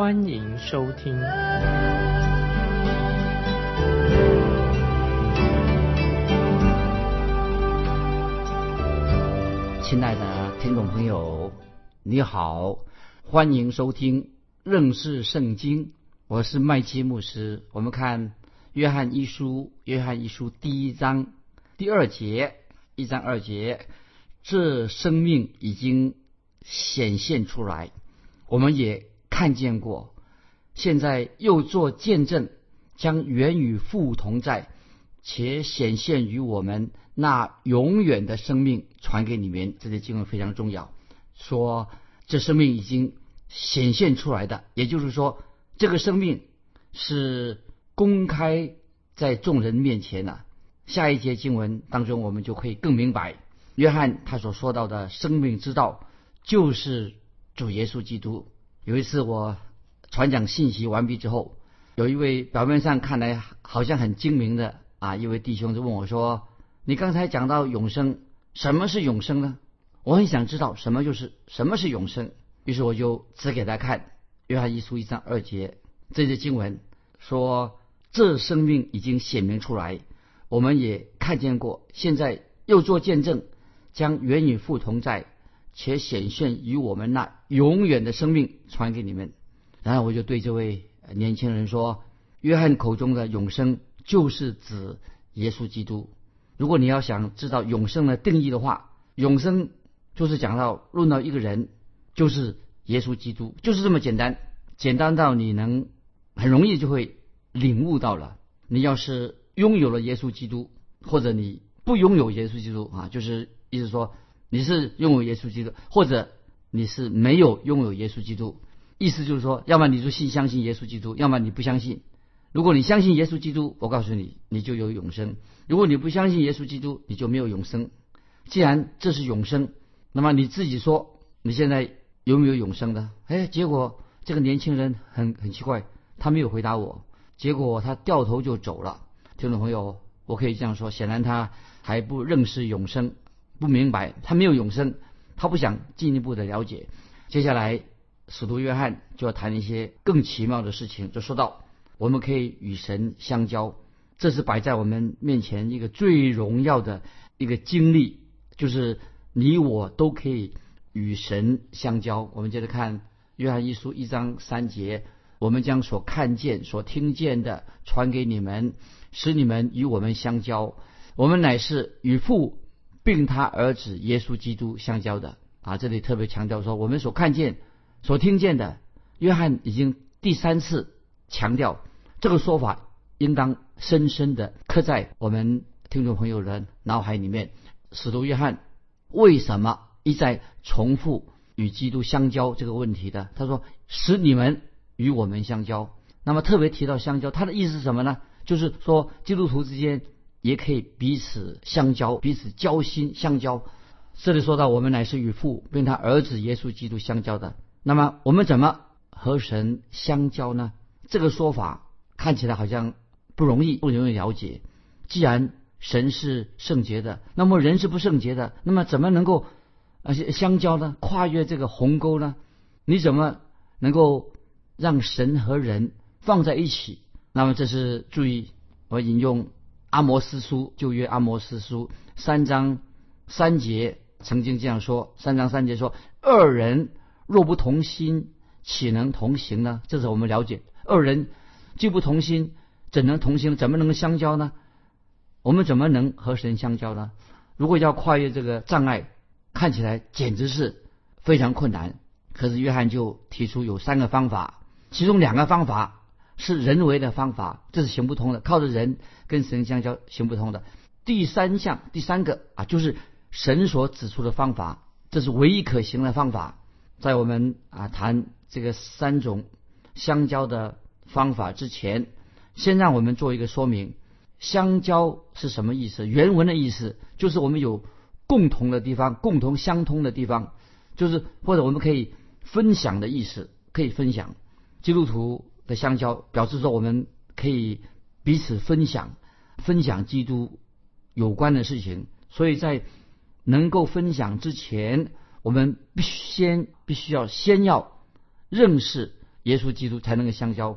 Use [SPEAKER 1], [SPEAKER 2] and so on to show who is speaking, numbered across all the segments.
[SPEAKER 1] 欢迎收听。
[SPEAKER 2] 亲爱的听众朋友，你好，欢迎收听认识圣经。我是麦基牧师。我们看约翰一书，约翰一书第一章第二节，一章二节，这生命已经显现出来，我们也看见过，现在又做见证，将原与父同在，且显现于我们。那永远的生命传给你们，这些经文非常重要。说这生命已经显现出来的，也就是说，这个生命是公开在众人面前的。下一节经文当中，我们就可以更明白，约翰他所说到的生命之道就是主耶稣基督。有一次我传讲信息完毕之后，有一位表面上看来好像很精明的啊一位弟兄就问我说。你刚才讲到永生，什么是永生呢？我很想知道什么就是什么是永生。于是我就指给他看《约翰一书》一章二节这些经文，说这生命已经显明出来，我们也看见过，现在又做见证，将原与父同在，且显现于我们那永远的生命传给你们。然后我就对这位年轻人说：“约翰口中的永生，就是指耶稣基督。”如果你要想知道永生的定义的话，永生就是讲到论到一个人，就是耶稣基督，就是这么简单，简单到你能很容易就会领悟到了。你要是拥有了耶稣基督，或者你不拥有耶稣基督啊，就是意思说你是拥有耶稣基督，或者你是没有拥有耶稣基督，意思就是说，要么你就信相信耶稣基督，要么你不相信。如果你相信耶稣基督，我告诉你，你就有永生；如果你不相信耶稣基督，你就没有永生。既然这是永生，那么你自己说你现在有没有永生的？哎，结果这个年轻人很很奇怪，他没有回答我，结果他掉头就走了。听众朋友，我可以这样说：显然他还不认识永生，不明白他没有永生，他不想进一步的了解。接下来，使徒约翰就要谈一些更奇妙的事情，就说到。我们可以与神相交，这是摆在我们面前一个最荣耀的一个经历，就是你我都可以与神相交。我们接着看约翰一书一章三节，我们将所看见、所听见的传给你们，使你们与我们相交。我们乃是与父并他儿子耶稣基督相交的。啊，这里特别强调说，我们所看见、所听见的，约翰已经第三次强调。这个说法应当深深的刻在我们听众朋友的脑海里面。使徒约翰为什么一再重复与基督相交这个问题的？他说：“使你们与我们相交。”那么特别提到相交，他的意思是什么呢？就是说基督徒之间也可以彼此相交，彼此交心相交。这里说到我们乃是与父并他儿子耶稣基督相交的。那么我们怎么和神相交呢？这个说法。看起来好像不容易，不容易了解。既然神是圣洁的，那么人是不圣洁的，那么怎么能够啊相交呢？跨越这个鸿沟呢？你怎么能够让神和人放在一起？那么这是注意，我引用阿摩斯书旧约阿摩斯书三章三节曾经这样说：三章三节说，二人若不同心，岂能同行呢？这是我们了解二人。既不同心，怎能同行？怎么能相交呢？我们怎么能和神相交呢？如果要跨越这个障碍，看起来简直是非常困难。可是约翰就提出有三个方法，其中两个方法是人为的方法，这是行不通的，靠着人跟神相交行不通的。第三项，第三个啊，就是神所指出的方法，这是唯一可行的方法。在我们啊谈这个三种相交的。方法之前，先让我们做一个说明：相交是什么意思？原文的意思就是我们有共同的地方，共同相通的地方，就是或者我们可以分享的意思，可以分享。基督徒的相交表示说，我们可以彼此分享，分享基督有关的事情。所以在能够分享之前，我们必须先必须要先要认识耶稣基督，才能够相交。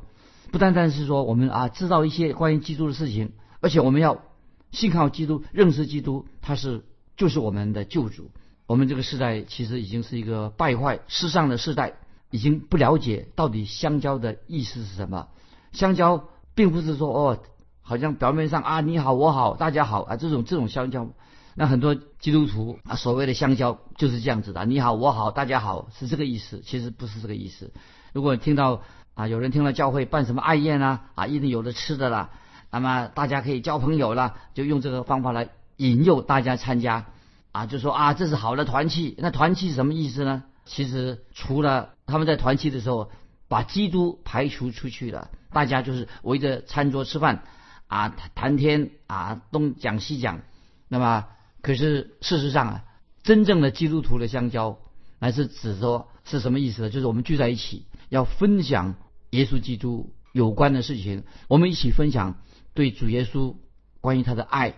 [SPEAKER 2] 不单单是说我们啊知道一些关于基督的事情，而且我们要信靠基督，认识基督，他是就是我们的救主。我们这个时代其实已经是一个败坏世上的时代。已经不了解到底相交的意思是什么。相交并不是说哦，好像表面上啊你好我好大家好啊这种这种相交。那很多基督徒啊所谓的相交就是这样子的，你好我好大家好是这个意思，其实不是这个意思。如果听到啊有人听到教会办什么爱宴啊啊一定有的吃的啦，那么大家可以交朋友了，就用这个方法来引诱大家参加啊，就说啊这是好的团契。那团契是什么意思呢？其实除了他们在团契的时候把基督排除出去了，大家就是围着餐桌吃饭，啊谈天啊东讲西讲，那么可是事实上啊，真正的基督徒的相交，乃是指说是什么意思呢？就是我们聚在一起要分享耶稣基督有关的事情，我们一起分享对主耶稣关于他的爱，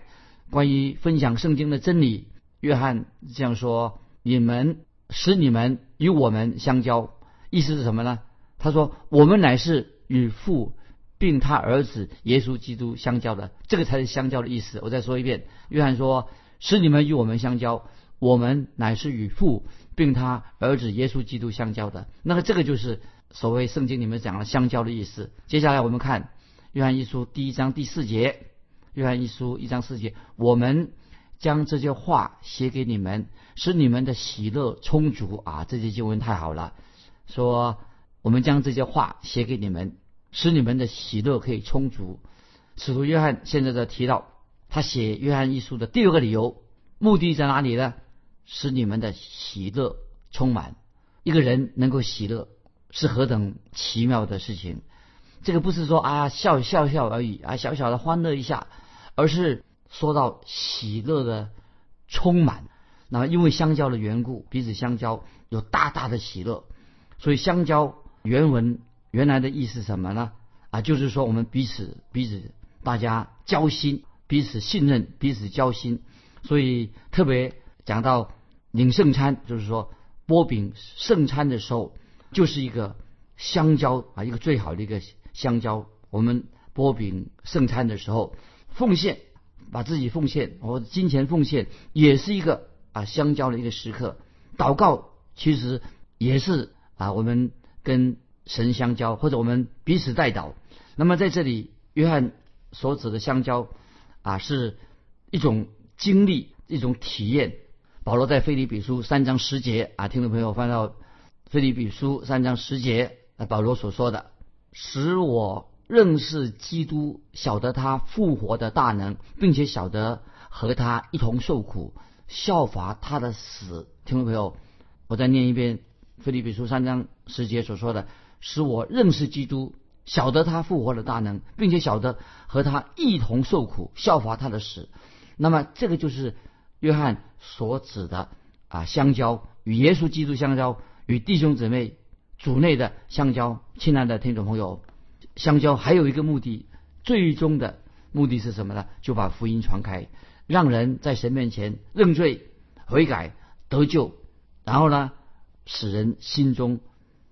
[SPEAKER 2] 关于分享圣经的真理。约翰这样说：你们。使你们与我们相交，意思是什么呢？他说：“我们乃是与父并他儿子耶稣基督相交的，这个才是相交的意思。”我再说一遍，约翰说：“使你们与我们相交，我们乃是与父并他儿子耶稣基督相交的。”那么这个就是所谓圣经里面讲的相交的意思。接下来我们看约翰一书第一章第四节，约翰一书一章四节，我们。将这些话写给你们，使你们的喜乐充足啊！这些经文太好了，说我们将这些话写给你们，使你们的喜乐可以充足。使徒约翰现在在提到他写约翰一书的第二个理由，目的在哪里呢？使你们的喜乐充满。一个人能够喜乐是何等奇妙的事情！这个不是说啊笑笑笑而已啊，小小的欢乐一下，而是。说到喜乐的充满，那么因为相交的缘故，彼此相交有大大的喜乐，所以相交原文原来的意思什么呢？啊，就是说我们彼此彼此大家交心，彼此信任，彼此交心。所以特别讲到领圣餐，就是说波饼圣餐的时候，就是一个相交啊，一个最好的一个相交。我们波饼圣餐的时候，奉献。把自己奉献，我金钱奉献，也是一个啊相交的一个时刻。祷告其实也是啊我们跟神相交，或者我们彼此代祷。那么在这里，约翰所指的相交啊，是一种经历，一种体验。保罗在腓立比书三章十节啊，听众朋友翻到腓立比书三章十节，啊保罗所说的，使我。认识基督，晓得他复活的大能，并且晓得和他一同受苦，效法他的死。听众朋友，我再念一遍《腓立比书》三章十节所说的：“使我认识基督，晓得他复活的大能，并且晓得和他一同受苦，效法他的死。”那么，这个就是约翰所指的啊，相交与耶稣基督相交，与弟兄姊妹主内的相交。亲爱的听众朋友。相交还有一个目的，最终的目的是什么呢？就把福音传开，让人在神面前认罪悔改得救，然后呢，使人心中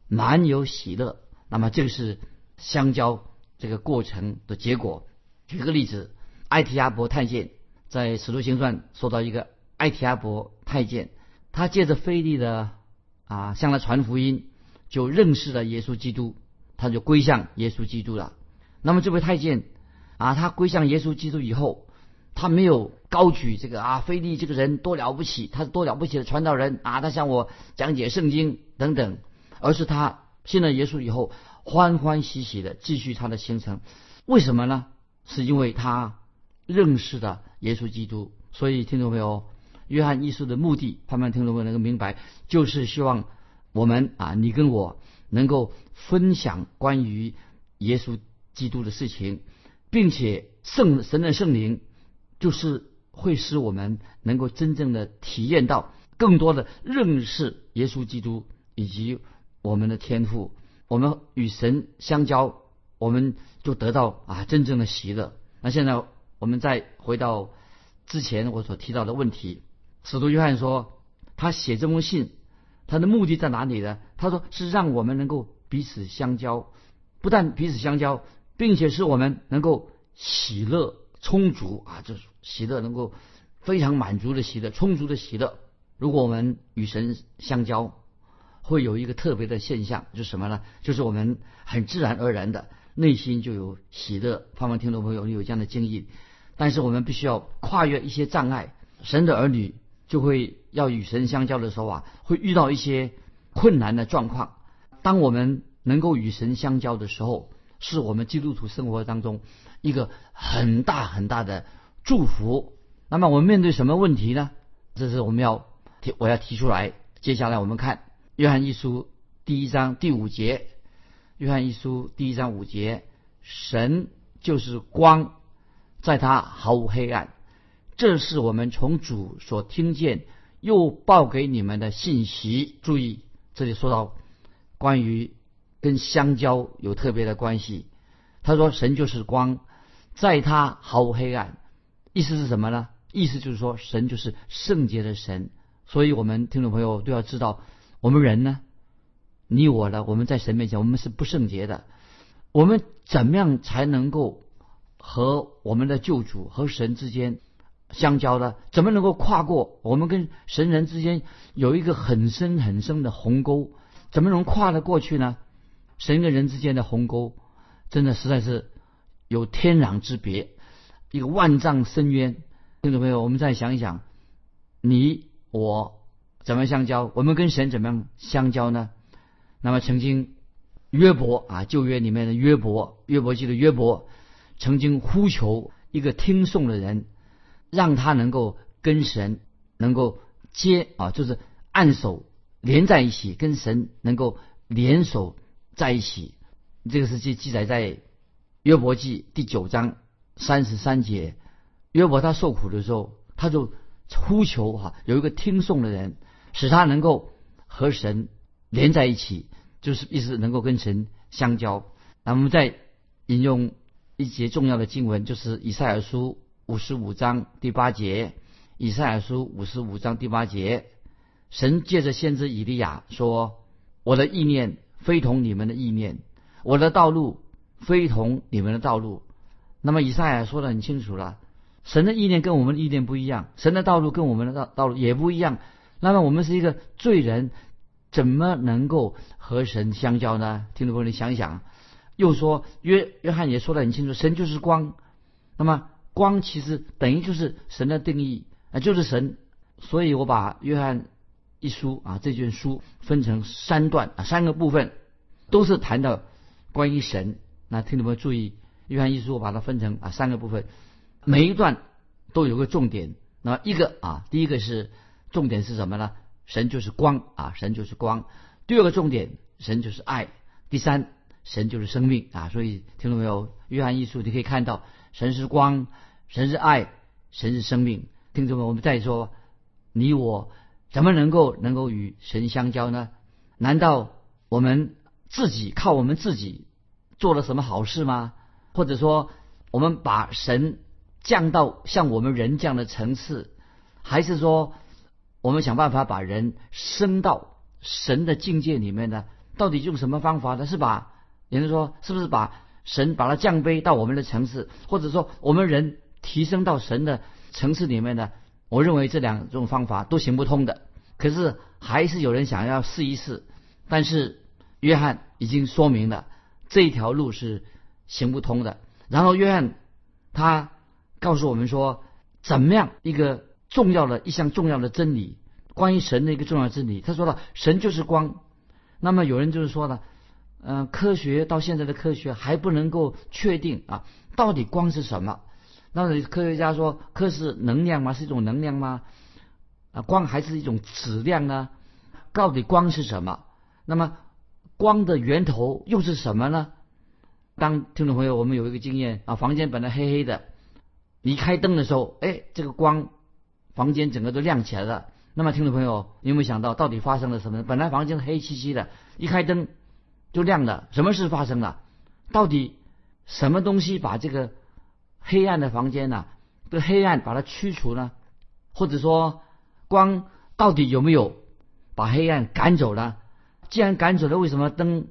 [SPEAKER 2] 满有喜乐。那么这个是相交这个过程的结果。举个例子，埃提阿伯太监在使徒行传说到一个埃提阿伯太监，他借着菲利的啊向他传福音，就认识了耶稣基督。他就归向耶稣基督了。那么这位太监啊，他归向耶稣基督以后，他没有高举这个啊，菲利这个人多了不起，他是多了不起的传道人啊，他向我讲解圣经等等，而是他信了耶稣以后，欢欢喜喜的继续他的行程。为什么呢？是因为他认识的耶稣基督。所以听众朋友，约翰一书的目的，盼望听众朋友能够明白，就是希望我们啊，你跟我。能够分享关于耶稣基督的事情，并且圣神的圣灵就是会使我们能够真正的体验到更多的认识耶稣基督以及我们的天赋。我们与神相交，我们就得到啊真正的喜乐。那现在我们再回到之前我所提到的问题，使徒约翰说他写这封信，他的目的在哪里呢？他说是让我们能够彼此相交，不但彼此相交，并且使我们能够喜乐充足啊，就是喜乐能够非常满足的喜乐，充足的喜乐。如果我们与神相交，会有一个特别的现象，就是什么呢？就是我们很自然而然的内心就有喜乐。盼望听众朋友你有这样的经历，但是我们必须要跨越一些障碍。神的儿女就会要与神相交的时候啊，会遇到一些困难的状况。当我们能够与神相交的时候，是我们基督徒生活当中一个很大很大的祝福。那么我们面对什么问题呢？这是我们要提我要提出来。接下来我们看。约翰一书第一章第五节，约翰一书第一章五节，神就是光，在他毫无黑暗。这是我们从主所听见又报给你们的信息。注意，这里说到关于跟香蕉有特别的关系。他说神就是光，在他毫无黑暗。意思是什么呢？意思就是说神就是圣洁的神。所以我们听众朋友都要知道。我们人呢，你我呢，我们在神面前，我们是不圣洁的。我们怎么样才能够和我们的救主和神之间相交呢？怎么能够跨过我们跟神人之间有一个很深很深的鸿沟？怎么能跨得过去呢？神跟人之间的鸿沟，真的实在是有天壤之别，一个万丈深渊。听众朋友，我们再想一想，你我。怎么相交？我们跟神怎么样相交呢？那么曾经约伯啊，旧约里面的约伯，约伯记的约伯，曾经呼求一个听颂的人，让他能够跟神能够接啊，就是按手连在一起，跟神能够联手在一起。这个是记记载在约伯记第九章三十三节。约伯他受苦的时候，他就呼求哈，有一个听颂的人。使他能够和神连在一起，就是意思能够跟神相交。那我们再引用一节重要的经文，就是以赛尔书五十五章第八节。以赛尔书五十五章第八节，神借着先知以利亚说：“我的意念非同你们的意念，我的道路非同你们的道路。”那么以赛亚说的很清楚了，神的意念跟我们的意念不一样，神的道路跟我们的道道路也不一样。那么我们是一个罪人，怎么能够和神相交呢？听众朋友，你想一想。又说约约翰也说得很清楚，神就是光。那么光其实等于就是神的定义啊，就是神。所以我把约翰一书啊这卷书分成三段啊三个部分，都是谈到关于神。那听众朋友注意，约翰一书我把它分成啊三个部分，每一段都有个重点。那一个啊，第一个是。重点是什么呢？神就是光啊，神就是光。第二个重点，神就是爱。第三，神就是生命啊。所以听众没有？约翰一书你可以看到，神是光，神是爱，神是生命。听众们，我们再说，你我怎么能够能够与神相交呢？难道我们自己靠我们自己做了什么好事吗？或者说，我们把神降到像我们人这样的层次，还是说？我们想办法把人升到神的境界里面呢？到底用什么方法呢？是把，也就是说，是不是把神把它降卑到我们的层次，或者说我们人提升到神的层次里面呢？我认为这两种方法都行不通的。可是还是有人想要试一试，但是约翰已经说明了这一条路是行不通的。然后约翰他告诉我们说，怎么样一个。重要的一项重要的真理，关于神的一个重要真理。他说了，神就是光。那么有人就是说了，嗯，科学到现在的科学还不能够确定啊，到底光是什么？那科学家说，科是能量吗？是一种能量吗？啊，光还是一种质量呢？到底光是什么？那么光的源头又是什么呢？当听众朋友，我们有一个经验啊，房间本来黑黑的，你开灯的时候，哎，这个光，房间整个都亮起来了。那么，听众朋友，你有没有想到，到底发生了什么？本来房间黑漆漆的，一开灯就亮了，什么事发生了？到底什么东西把这个黑暗的房间呢，这黑暗把它驱除呢？或者说，光到底有没有把黑暗赶走呢？既然赶走了，为什么灯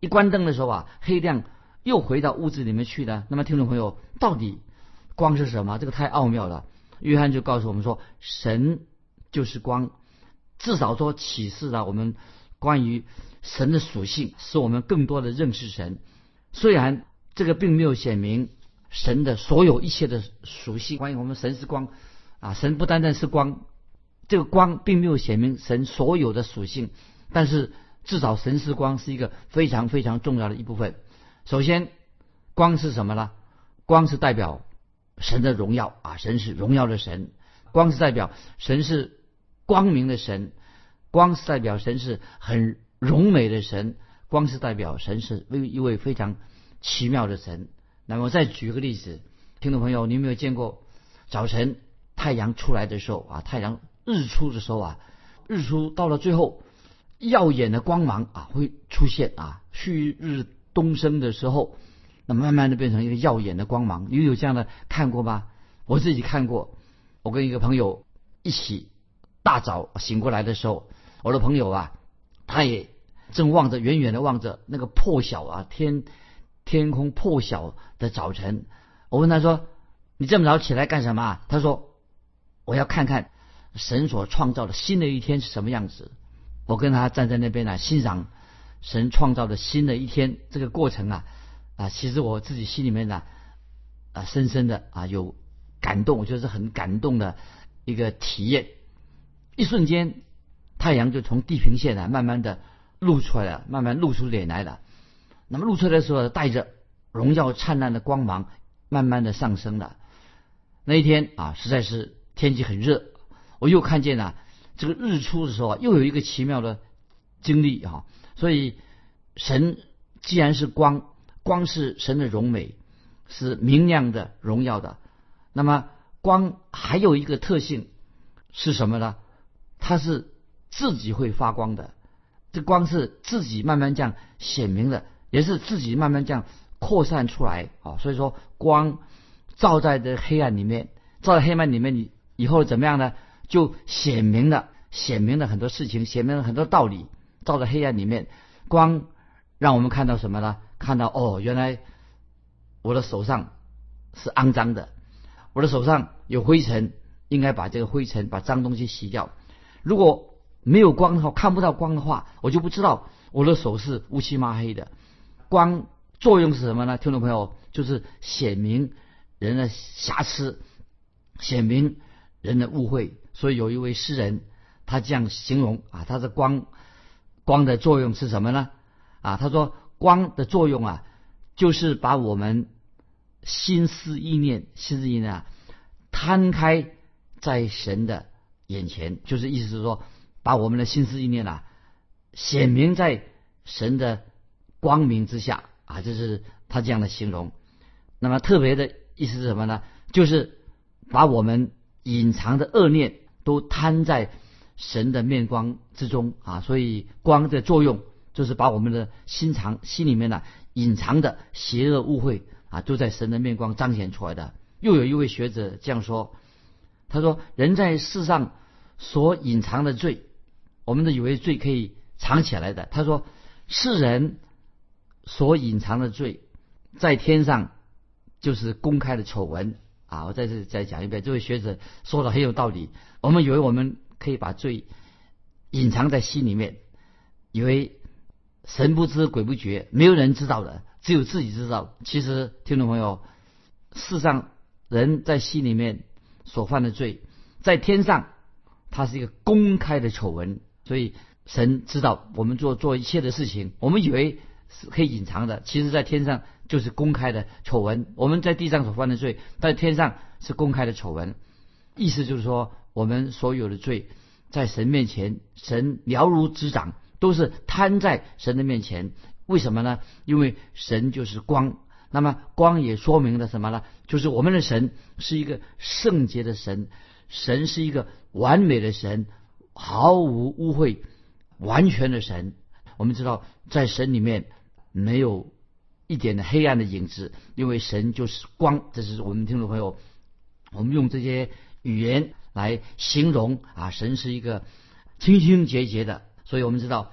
[SPEAKER 2] 一关灯的时候啊，黑亮又回到屋子里面去呢？那么，听众朋友，到底光是什么？这个太奥妙了。约翰就告诉我们说，神。就是光，至少说启示了我们关于神的属性，使我们更多的认识神。虽然这个并没有显明神的所有一切的属性，关于我们神是光啊，神不单单是光，这个光并没有显明神所有的属性，但是至少神是光是一个非常非常重要的一部分。首先，光是什么呢？光是代表神的荣耀啊，神是荣耀的神，光是代表神是。光明的神，光是代表神是很荣美的神，光是代表神是一位非常奇妙的神。那我再举个例子，听众朋友，你有没有见过早晨太阳出来的时候啊？太阳日出的时候啊，日出到了最后，耀眼的光芒啊会出现啊，旭日东升的时候，那慢慢的变成一个耀眼的光芒。你有这样的看过吗？我自己看过，我跟一个朋友一起。大早醒过来的时候，我的朋友啊，他也正望着远远的望着那个破晓啊天天空破晓的早晨。我问他说：“你这么早起来干什么？”他说：“我要看看神所创造的新的一天是什么样子。”我跟他站在那边呢，欣赏神创造的新的一天这个过程啊啊，其实我自己心里面呢啊深深的啊有感动，我觉得是很感动的一个体验。一瞬间，太阳就从地平线啊，慢慢的露出来了，慢慢露出脸来了。那么露出来的时候，带着荣耀灿烂的光芒，慢慢的上升了。那一天啊，实在是天气很热。我又看见了这个日出的时候，又有一个奇妙的经历啊。所以，神既然是光，光是神的荣美，是明亮的、荣耀的。那么，光还有一个特性是什么呢？它是自己会发光的，这光是自己慢慢这样显明的，也是自己慢慢这样扩散出来啊。所以说，光照在这黑暗里面，照在黑暗里面，你以后怎么样呢？就显明了，显明了很多事情，显明了很多道理。照在黑暗里面，光让我们看到什么呢？看到哦，原来我的手上是肮脏的，我的手上有灰尘，应该把这个灰尘、把脏东西洗掉。如果没有光的话，看不到光的话，我就不知道我的手是乌漆麻黑的。光作用是什么呢？听众朋友，就是显明人的瑕疵，显明人的误会。所以有一位诗人，他这样形容啊，他的光光的作用是什么呢？啊，他说光的作用啊，就是把我们心思意念、心思意念啊摊开在神的。眼前就是意思是说，把我们的心思意念啊显明在神的光明之下啊，这是他这样的形容。那么特别的意思是什么呢？就是把我们隐藏的恶念都摊在神的面光之中啊。所以光的作用就是把我们的心藏心里面呢隐藏的邪恶误会啊，都在神的面光彰显出来的。又有一位学者这样说，他说：“人在世上。”所隐藏的罪，我们都以为罪可以藏起来的。他说，世人所隐藏的罪，在天上就是公开的丑闻啊！我在这再讲一遍，这位学者说的很有道理。我们以为我们可以把罪隐藏在心里面，以为神不知鬼不觉，没有人知道的，只有自己知道。其实，听众朋友，世上人在心里面所犯的罪，在天上。它是一个公开的丑闻，所以神知道我们做做一切的事情，我们以为是可以隐藏的，其实在天上就是公开的丑闻。我们在地上所犯的罪，在天上是公开的丑闻。意思就是说，我们所有的罪，在神面前，神了如指掌，都是摊在神的面前，为什么呢？因为神就是光，那么光也说明了什么呢？就是我们的神是一个圣洁的神，神是一个完美的神，毫无污秽、完全的神。我们知道，在神里面没有一点的黑暗的影子，因为神就是光。这是我们听众朋友，我们用这些语言来形容啊，神是一个清清洁洁的。所以我们知道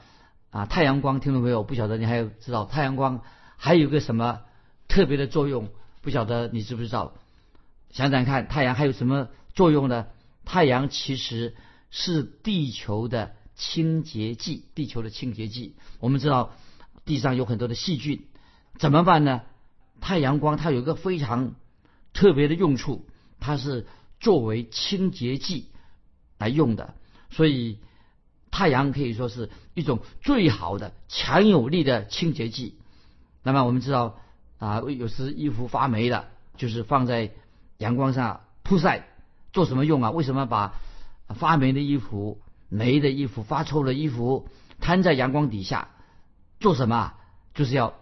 [SPEAKER 2] 啊，太阳光，听众朋友不晓得你还有知道太阳光还有个什么特别的作用？不晓得你知不知道？想想看，太阳还有什么作用呢？太阳其实是地球的清洁剂，地球的清洁剂。我们知道地上有很多的细菌，怎么办呢？太阳光它有一个非常特别的用处，它是作为清洁剂来用的，所以太阳可以说是一种最好的、强有力的清洁剂。那么我们知道啊，有时衣服发霉了，就是放在阳光上曝晒，做什么用啊？为什么把发霉的衣服、霉的衣服、发臭的衣服摊在阳光底下？做什么？就是要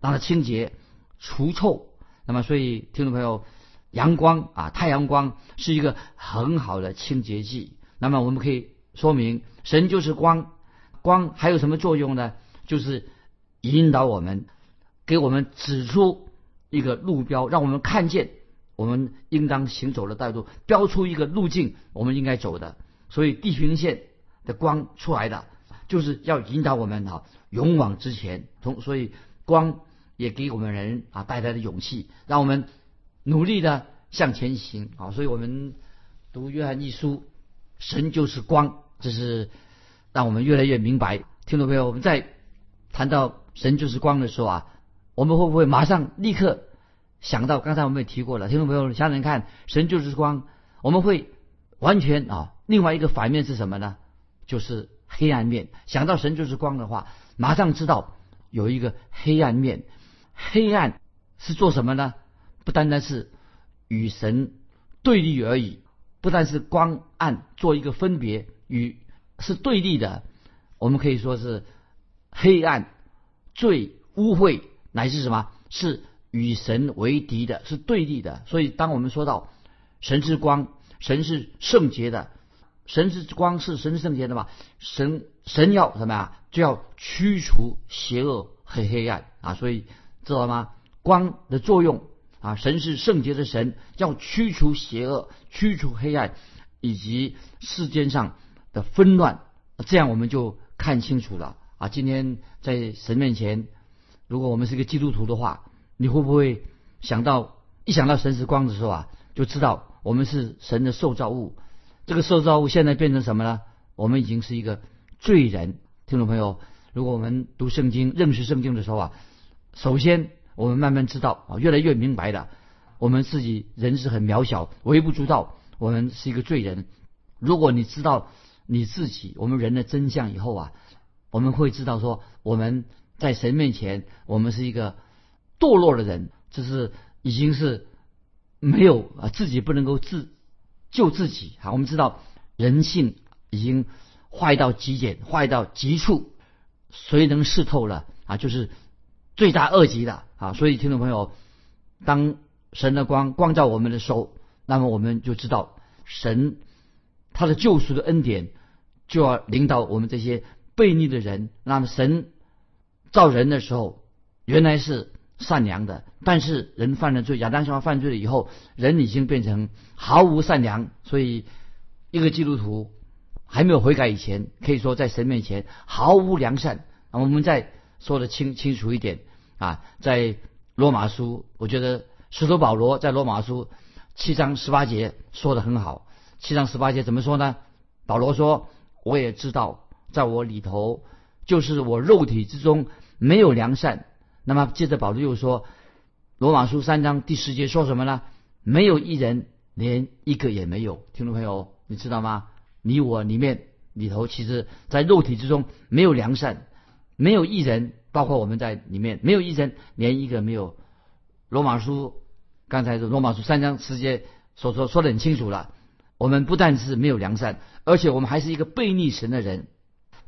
[SPEAKER 2] 让它清洁、除臭。那么，所以听众朋友，阳光啊，太阳光是一个很好的清洁剂。那么，我们可以说明，神就是光，光还有什么作用呢？就是引导我们，给我们指出一个路标，让我们看见我们应当行走的道路，标出一个路径，我们应该走的。所以，地平线的光出来的。就是要引导我们哈勇往直前，同所以光也给我们人啊带来的勇气，让我们努力的向前行啊。所以我们读约翰一书，神就是光，这是让我们越来越明白。听懂没有？我们在谈到神就是光的时候啊，我们会不会马上立刻想到刚才我们也提过了？听众朋友想想看，神就是光，我们会完全啊，另外一个反面是什么呢？就是。黑暗面，想到神就是光的话，马上知道有一个黑暗面。黑暗是做什么呢？不单单是与神对立而已，不但是光暗做一个分别，与是对立的。我们可以说是黑暗、最污秽，乃是什么？是与神为敌的，是对立的。所以，当我们说到神之光，神是圣洁的。神之光是神圣洁的嘛？神神要什么呀？就要驱除邪恶和黑暗啊！所以知道吗？光的作用啊，神是圣洁的神，要驱除邪恶、驱除黑暗以及世间上的纷乱，这样我们就看清楚了啊！今天在神面前，如果我们是一个基督徒的话，你会不会想到一想到神是光的时候啊，就知道我们是神的受造物？这个受造物现在变成什么呢？我们已经是一个罪人。听众朋友，如果我们读圣经、认识圣经的时候啊，首先我们慢慢知道啊，越来越明白的，我们自己人是很渺小、微不足道，我们是一个罪人。如果你知道你自己我们人的真相以后啊，我们会知道说我们在神面前，我们是一个堕落的人，这是已经是没有啊自己不能够自。救自己啊！我们知道人性已经坏到极点，坏到极处，谁能视透了啊？就是罪大恶极的啊！所以听众朋友，当神的光光照我们的时候，那么我们就知道神他的救赎的恩典就要领导我们这些悖逆的人。那么神造人的时候原来是善良的。但是人犯了罪，亚当夏娃犯罪了以后，人已经变成毫无善良。所以，一个基督徒还没有悔改以前，可以说在神面前毫无良善。我们再说的清清楚一点啊，在罗马书，我觉得使徒保罗在罗马书七章十八节说的很好。七章十八节怎么说呢？保罗说：“我也知道，在我里头，就是我肉体之中没有良善。”那么接着保罗又说。罗马书三章第十节说什么呢？没有一人，连一个也没有。听众朋友，你知道吗？你我里面里头，其实，在肉体之中没有良善，没有一人，包括我们在里面，没有一人，连一个没有。罗马书刚才罗马书三章十节所说说的很清楚了。我们不但是没有良善，而且我们还是一个背逆神的人。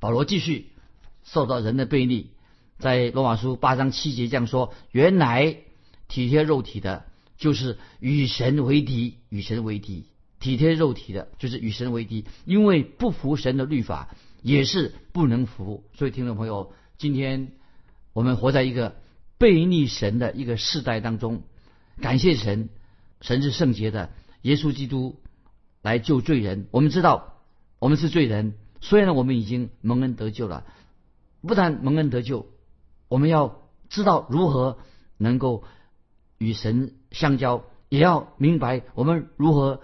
[SPEAKER 2] 保罗继续受到人的背逆，在罗马书八章七节这样说：原来体贴肉体的，就是与神为敌；与神为敌，体贴肉体的，就是与神为敌。因为不服神的律法，也是不能服。所以，听众朋友，今天我们活在一个背逆神的一个世代当中。感谢神，神是圣洁的，耶稣基督来救罪人。我们知道，我们是罪人，虽然我们已经蒙恩得救了，不但蒙恩得救。我们要知道如何能够与神相交，也要明白我们如何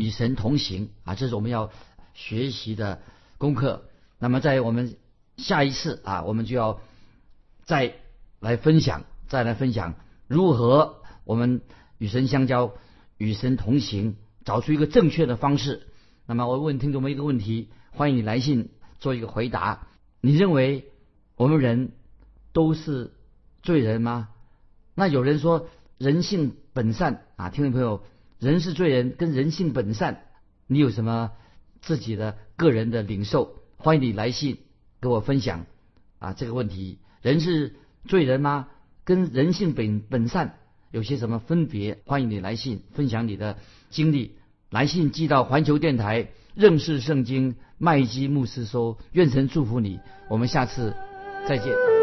[SPEAKER 2] 与神同行啊！这是我们要学习的功课。那么，在我们下一次啊，我们就要再来分享，再来分享如何我们与神相交、与神同行，找出一个正确的方式。那么，我问听众们一个问题，欢迎你来信做一个回答。你认为我们人？都是罪人吗？那有人说人性本善啊，听众朋友，人是罪人，跟人性本善，你有什么自己的个人的领受？欢迎你来信跟我分享啊这个问题。人是罪人吗？跟人性本本善有些什么分别？欢迎你来信分享你的经历。来信寄到环球电台认识圣经麦基牧师说，愿神祝福你。我们下次再见。